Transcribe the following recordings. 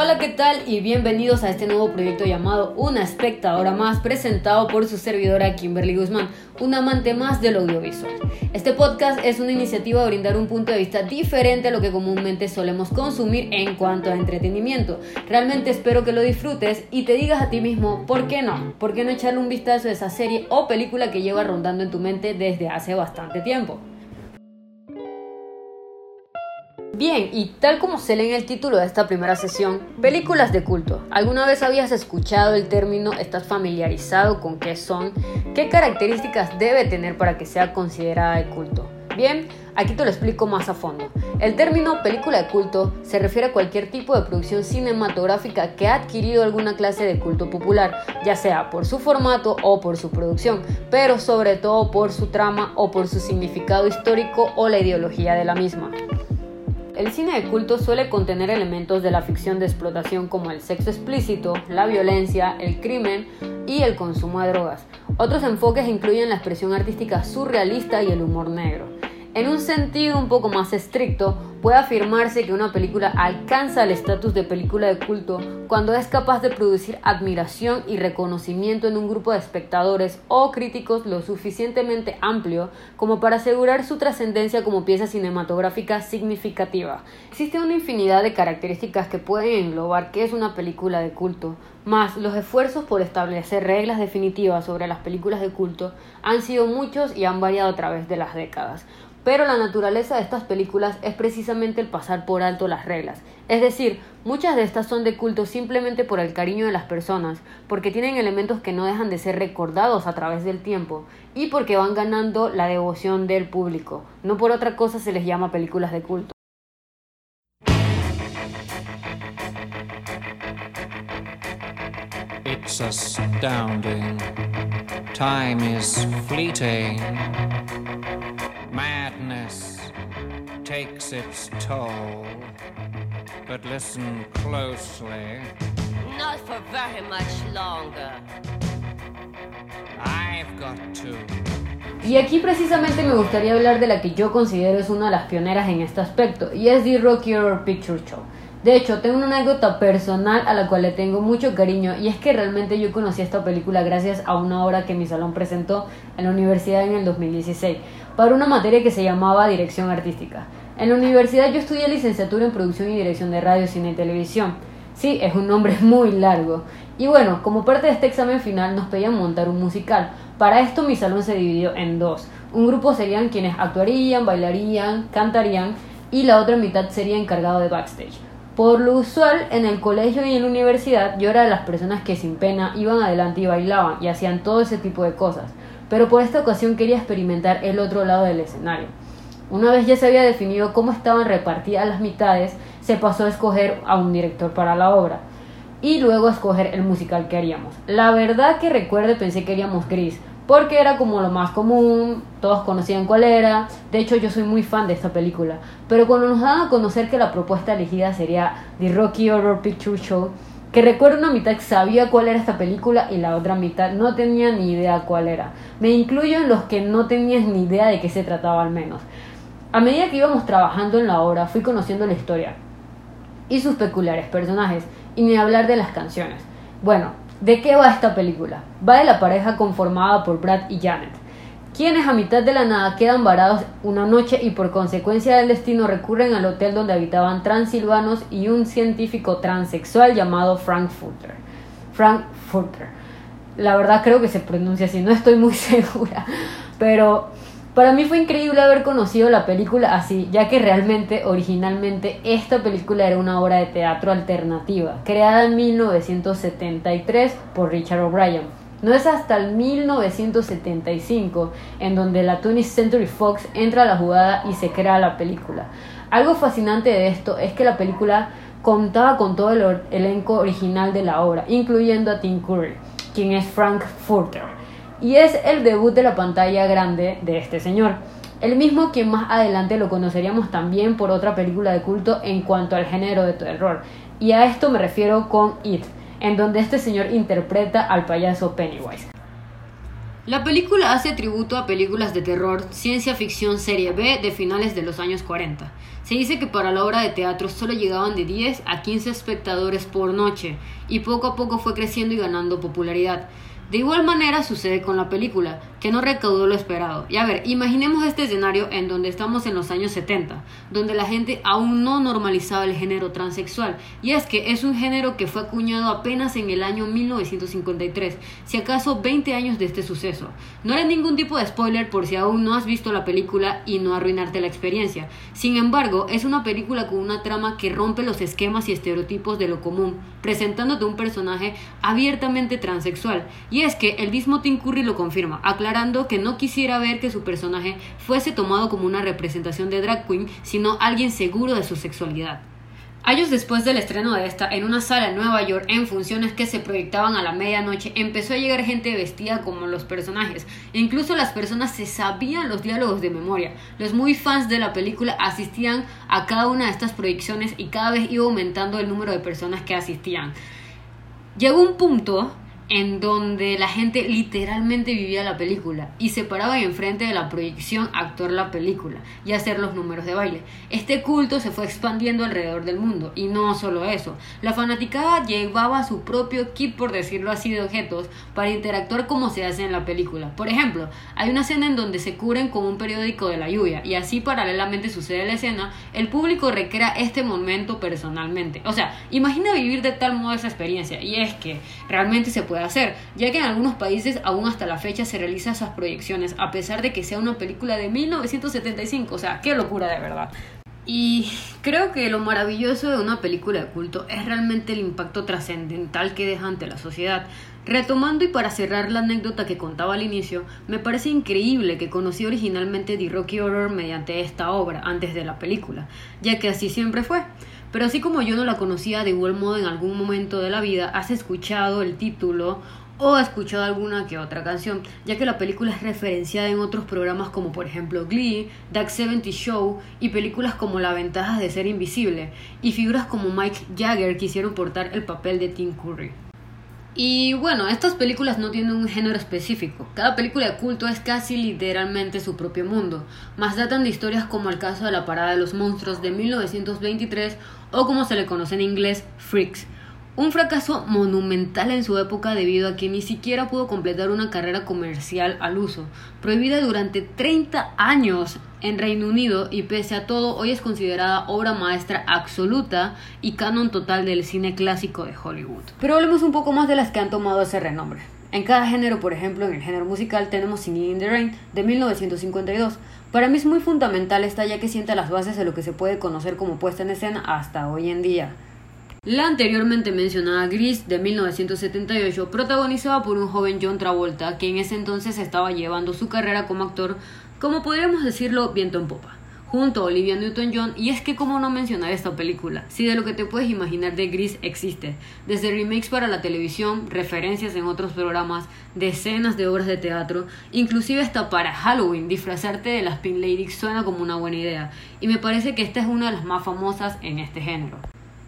Hola, ¿qué tal? Y bienvenidos a este nuevo proyecto llamado Una espectadora más, presentado por su servidora Kimberly Guzmán, un amante más del audiovisual. Este podcast es una iniciativa de brindar un punto de vista diferente a lo que comúnmente solemos consumir en cuanto a entretenimiento. Realmente espero que lo disfrutes y te digas a ti mismo, ¿por qué no? ¿Por qué no echarle un vistazo a esa serie o película que lleva rondando en tu mente desde hace bastante tiempo? Bien, y tal como se lee en el título de esta primera sesión, películas de culto. ¿Alguna vez habías escuchado el término? ¿Estás familiarizado con qué son? ¿Qué características debe tener para que sea considerada de culto? Bien, aquí te lo explico más a fondo. El término película de culto se refiere a cualquier tipo de producción cinematográfica que ha adquirido alguna clase de culto popular, ya sea por su formato o por su producción, pero sobre todo por su trama o por su significado histórico o la ideología de la misma. El cine de culto suele contener elementos de la ficción de explotación como el sexo explícito, la violencia, el crimen y el consumo de drogas. Otros enfoques incluyen la expresión artística surrealista y el humor negro. En un sentido un poco más estricto, puede afirmarse que una película alcanza el estatus de película de culto cuando es capaz de producir admiración y reconocimiento en un grupo de espectadores o críticos lo suficientemente amplio como para asegurar su trascendencia como pieza cinematográfica significativa. Existe una infinidad de características que pueden englobar qué es una película de culto, más los esfuerzos por establecer reglas definitivas sobre las películas de culto han sido muchos y han variado a través de las décadas. Pero la naturaleza de estas películas es precisamente el pasar por alto las reglas. Es decir, muchas de estas son de culto simplemente por el cariño de las personas, porque tienen elementos que no dejan de ser recordados a través del tiempo y porque van ganando la devoción del público. No por otra cosa se les llama películas de culto. Astounding. Fleeting. Takes its toll. But listen closely. Not for very much longer. I've got to. Y aquí precisamente me gustaría hablar de la que yo considero es una de las pioneras en este aspecto, y es The Rocky Horror Picture Show. De hecho, tengo una anécdota personal a la cual le tengo mucho cariño y es que realmente yo conocí esta película gracias a una obra que mi salón presentó en la universidad en el 2016 para una materia que se llamaba Dirección Artística. En la universidad yo estudié licenciatura en Producción y Dirección de Radio, Cine y Televisión. Sí, es un nombre muy largo. Y bueno, como parte de este examen final nos pedían montar un musical. Para esto mi salón se dividió en dos. Un grupo serían quienes actuarían, bailarían, cantarían y la otra mitad sería encargado de backstage. Por lo usual, en el colegio y en la universidad, yo era de las personas que sin pena iban adelante y bailaban y hacían todo ese tipo de cosas. Pero por esta ocasión quería experimentar el otro lado del escenario. Una vez ya se había definido cómo estaban repartidas las mitades, se pasó a escoger a un director para la obra y luego escoger el musical que haríamos. La verdad que recuerde pensé que haríamos Gris, porque era como lo más común, todos conocían cuál era, de hecho yo soy muy fan de esta película, pero cuando nos daban a conocer que la propuesta elegida sería The Rocky Horror Picture Show, que recuerdo una mitad sabía cuál era esta película y la otra mitad no tenía ni idea cuál era. Me incluyo en los que no tenían ni idea de qué se trataba al menos. A medida que íbamos trabajando en la obra, fui conociendo la historia y sus peculiares personajes, y ni hablar de las canciones. Bueno, ¿De qué va esta película? Va de la pareja conformada por Brad y Janet, quienes a mitad de la nada quedan varados una noche y por consecuencia del destino recurren al hotel donde habitaban transilvanos y un científico transexual llamado Frank Furter. Frank Furter. La verdad creo que se pronuncia así, no estoy muy segura, pero para mí fue increíble haber conocido la película así, ya que realmente, originalmente, esta película era una obra de teatro alternativa, creada en 1973 por Richard O'Brien. No es hasta el 1975 en donde la 20th Century Fox entra a la jugada y se crea la película. Algo fascinante de esto es que la película contaba con todo el elenco original de la obra, incluyendo a Tim Curry, quien es Frank Furter y es el debut de la pantalla grande de este señor. El mismo quien más adelante lo conoceríamos también por otra película de culto en cuanto al género de terror. Y a esto me refiero con It, en donde este señor interpreta al payaso Pennywise. La película hace tributo a películas de terror, ciencia ficción serie B de finales de los años 40. Se dice que para la obra de teatro solo llegaban de 10 a 15 espectadores por noche y poco a poco fue creciendo y ganando popularidad. De igual manera sucede con la película, que no recaudó lo esperado. Y a ver, imaginemos este escenario en donde estamos en los años 70, donde la gente aún no normalizaba el género transexual. Y es que es un género que fue acuñado apenas en el año 1953, si acaso 20 años de este suceso. No era ningún tipo de spoiler por si aún no has visto la película y no arruinarte la experiencia. Sin embargo, es una película con una trama que rompe los esquemas y estereotipos de lo común, presentándote un personaje abiertamente transexual. Y es que el mismo Tim Curry lo confirma, que no quisiera ver que su personaje fuese tomado como una representación de drag queen, sino alguien seguro de su sexualidad. Años después del estreno de esta, en una sala en Nueva York, en funciones que se proyectaban a la medianoche, empezó a llegar gente vestida como los personajes. Incluso las personas se sabían los diálogos de memoria. Los muy fans de la película asistían a cada una de estas proyecciones y cada vez iba aumentando el número de personas que asistían. Llegó un punto en donde la gente literalmente vivía la película y se paraba enfrente de la proyección a actuar la película y hacer los números de baile. Este culto se fue expandiendo alrededor del mundo y no solo eso, la fanaticada llevaba su propio kit, por decirlo así, de objetos para interactuar como se hace en la película. Por ejemplo, hay una escena en donde se cubren con un periódico de la lluvia y así paralelamente sucede la escena, el público recrea este momento personalmente. O sea, imagina vivir de tal modo esa experiencia y es que realmente se puede hacer, ya que en algunos países aún hasta la fecha se realizan esas proyecciones, a pesar de que sea una película de 1975, o sea, qué locura de verdad. Y creo que lo maravilloso de una película de culto es realmente el impacto trascendental que deja ante la sociedad. Retomando y para cerrar la anécdota que contaba al inicio, me parece increíble que conocí originalmente The Rocky Horror mediante esta obra antes de la película, ya que así siempre fue. Pero así como yo no la conocía de igual modo en algún momento de la vida, has escuchado el título o has escuchado alguna que otra canción, ya que la película es referenciada en otros programas como por ejemplo Glee, Duck 70 Show y películas como La ventaja de ser invisible, y figuras como Mike Jagger quisieron portar el papel de Tim Curry. Y bueno, estas películas no tienen un género específico. Cada película de culto es casi literalmente su propio mundo. Más datan de historias como el caso de la Parada de los Monstruos de 1923 o como se le conoce en inglés, Freaks. Un fracaso monumental en su época debido a que ni siquiera pudo completar una carrera comercial al uso, prohibida durante 30 años en Reino Unido y pese a todo hoy es considerada obra maestra absoluta y canon total del cine clásico de Hollywood. Pero hablemos un poco más de las que han tomado ese renombre. En cada género, por ejemplo, en el género musical tenemos Singing in the Rain de 1952. Para mí es muy fundamental esta ya que sienta las bases de lo que se puede conocer como puesta en escena hasta hoy en día. La anteriormente mencionada Gris de 1978, protagonizada por un joven John Travolta, que en ese entonces estaba llevando su carrera como actor, como podríamos decirlo, viento en popa, junto a Olivia Newton-John, y es que cómo no mencionar esta película, si de lo que te puedes imaginar de Gris existe, desde remakes para la televisión, referencias en otros programas, decenas de obras de teatro, inclusive hasta para Halloween, disfrazarte de las Pink Ladies suena como una buena idea, y me parece que esta es una de las más famosas en este género.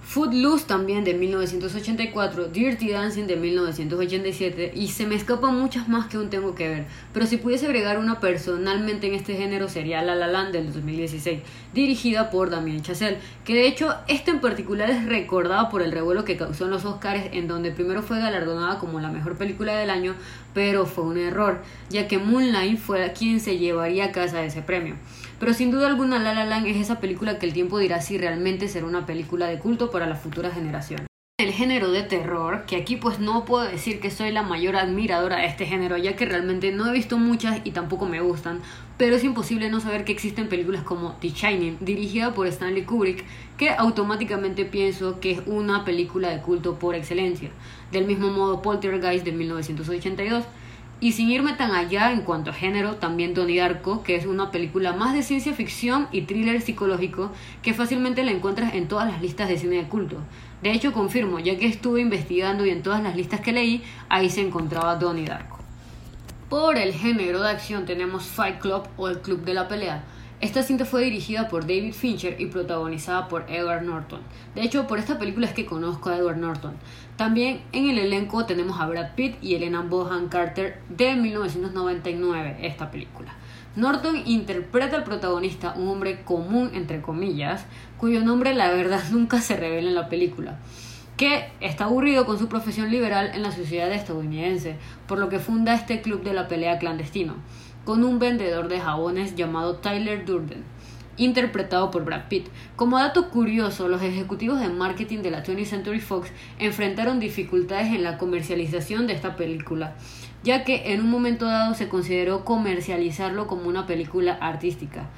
Footloose también de 1984, Dirty Dancing de 1987 y se me escapan muchas más que aún tengo que ver, pero si pudiese agregar una personalmente en este género sería La La Land del 2016, dirigida por Damien Chazelle, que de hecho esta en particular es recordada por el revuelo que causó en los Oscars en donde primero fue galardonada como la mejor película del año, pero fue un error, ya que Moonlight fue quien se llevaría a casa ese premio. Pero sin duda alguna La La Land es esa película que el tiempo dirá si realmente será una película de culto para las futuras generaciones. El género de terror, que aquí pues no puedo decir que soy la mayor admiradora de este género, ya que realmente no he visto muchas y tampoco me gustan, pero es imposible no saber que existen películas como The Shining, dirigida por Stanley Kubrick, que automáticamente pienso que es una película de culto por excelencia. Del mismo modo Poltergeist de 1982, y sin irme tan allá en cuanto a género, también Donnie Darko, que es una película más de ciencia ficción y thriller psicológico que fácilmente la encuentras en todas las listas de cine de culto. De hecho, confirmo, ya que estuve investigando y en todas las listas que leí, ahí se encontraba Donnie Darko. Por el género de acción tenemos Fight Club o el Club de la Pelea, Esta cinta fue dirigida por David Fincher y protagonizada por Edward Norton. De hecho, por esta película es que conozco a Edward Norton. También en el elenco tenemos a Brad Pitt y Elena Bonham Carter de 1999, esta película. Norton interpreta al protagonista, un hombre común entre comillas, cuyo nombre la verdad nunca se revela en la película que está aburrido con su profesión liberal en la sociedad estadounidense, por lo que funda este club de la pelea clandestino, con un vendedor de jabones llamado Tyler Durden, interpretado por Brad Pitt. Como dato curioso, los ejecutivos de marketing de la 20th Century Fox enfrentaron dificultades en la comercialización de esta película, ya que en un momento dado se consideró comercializarlo como una película artística.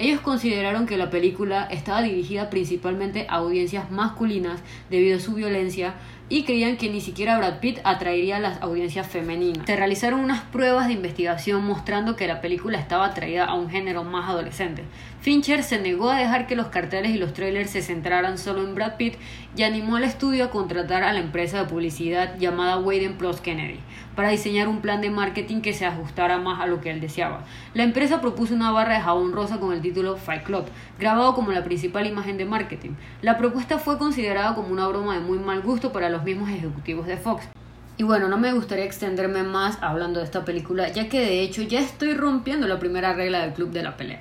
Ellos consideraron que la película estaba dirigida principalmente a audiencias masculinas debido a su violencia y creían que ni siquiera Brad Pitt atraería a las audiencias femeninas. Se realizaron unas pruebas de investigación mostrando que la película estaba atraída a un género más adolescente. Fincher se negó a dejar que los carteles y los trailers se centraran solo en Brad Pitt y animó al estudio a contratar a la empresa de publicidad llamada Wayden Plus Kennedy para diseñar un plan de marketing que se ajustara más a lo que él deseaba. La empresa propuso una barra de jabón rosa con el título Fight Club, grabado como la principal imagen de marketing. La propuesta fue considerada como una broma de muy mal gusto para los mismos ejecutivos de Fox. Y bueno, no me gustaría extenderme más hablando de esta película, ya que de hecho ya estoy rompiendo la primera regla del club de la pelea.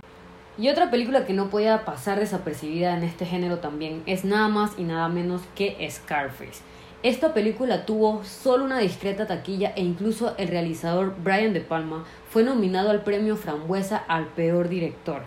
Y otra película que no podía pasar desapercibida en este género también es nada más y nada menos que Scarface. Esta película tuvo solo una discreta taquilla e incluso el realizador Brian De Palma fue nominado al premio Frambuesa al peor director.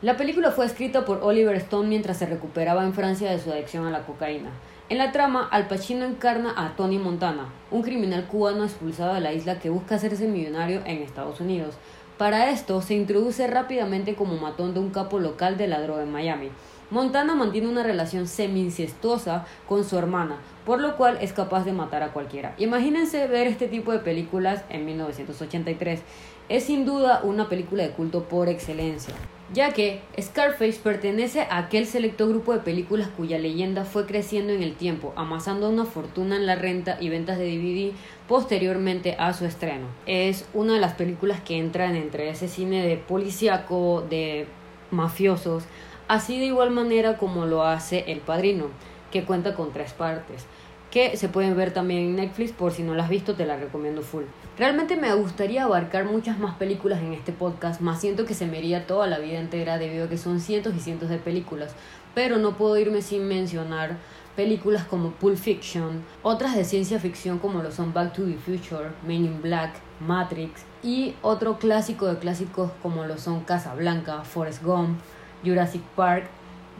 La película fue escrita por Oliver Stone mientras se recuperaba en Francia de su adicción a la cocaína. En la trama, Al Pacino encarna a Tony Montana, un criminal cubano expulsado de la isla que busca hacerse millonario en Estados Unidos. Para esto, se introduce rápidamente como matón de un capo local de la droga en Miami. Montana mantiene una relación semi-incestuosa con su hermana, por lo cual es capaz de matar a cualquiera. Imagínense ver este tipo de películas en 1983. Es sin duda una película de culto por excelencia, ya que Scarface pertenece a aquel selecto grupo de películas cuya leyenda fue creciendo en el tiempo, amasando una fortuna en la renta y ventas de DVD posteriormente a su estreno. Es una de las películas que entran entre ese cine de policíaco, de mafiosos, así de igual manera como lo hace El Padrino que cuenta con tres partes, que se pueden ver también en Netflix, por si no las has visto te la recomiendo full. Realmente me gustaría abarcar muchas más películas en este podcast, más siento que se me iría toda la vida entera debido a que son cientos y cientos de películas, pero no puedo irme sin mencionar películas como Pulp Fiction, otras de ciencia ficción como lo son Back to the Future, Men in Black, Matrix y otro clásico de clásicos como lo son Casablanca, Forrest Gump, Jurassic Park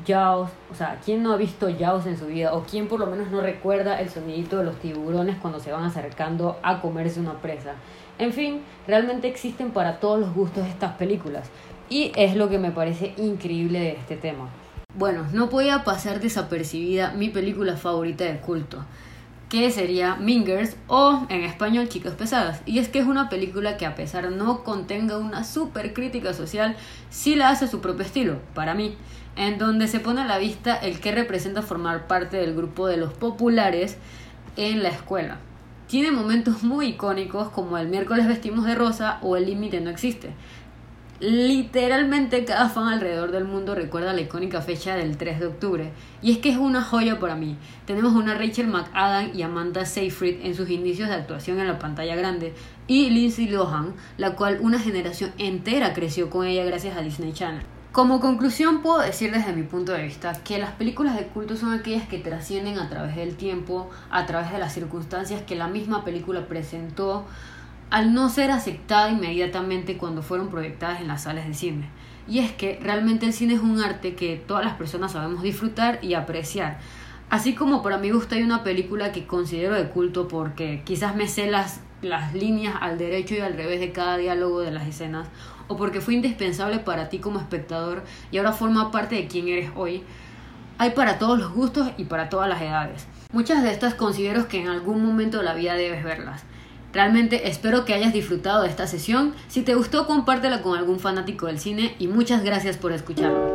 Jaws, o sea, ¿quién no ha visto Jaws en su vida? O quién por lo menos no recuerda el sonidito de los tiburones cuando se van acercando a comerse una presa. En fin, realmente existen para todos los gustos estas películas. Y es lo que me parece increíble de este tema. Bueno, no podía pasar desapercibida mi película favorita de culto, que sería Mingers o en español Chicas Pesadas. Y es que es una película que a pesar no contenga una super crítica social, sí la hace su propio estilo, para mí en donde se pone a la vista el que representa formar parte del grupo de los populares en la escuela. Tiene momentos muy icónicos como el miércoles vestimos de rosa o el límite no existe. Literalmente cada fan alrededor del mundo recuerda la icónica fecha del 3 de octubre. Y es que es una joya para mí. Tenemos una Rachel McAdam y Amanda Seyfried en sus inicios de actuación en la pantalla grande. Y Lindsay Lohan, la cual una generación entera creció con ella gracias a Disney Channel. Como conclusión puedo decir desde mi punto de vista que las películas de culto son aquellas que trascienden a través del tiempo, a través de las circunstancias que la misma película presentó, al no ser aceptada inmediatamente cuando fueron proyectadas en las salas de cine. Y es que realmente el cine es un arte que todas las personas sabemos disfrutar y apreciar. Así como para mi gusto hay una película que considero de culto porque quizás me sé las, las líneas al derecho y al revés de cada diálogo de las escenas, o porque fue indispensable para ti como espectador y ahora forma parte de quien eres hoy, hay para todos los gustos y para todas las edades. Muchas de estas considero que en algún momento de la vida debes verlas. Realmente espero que hayas disfrutado de esta sesión. Si te gustó, compártela con algún fanático del cine y muchas gracias por escucharme.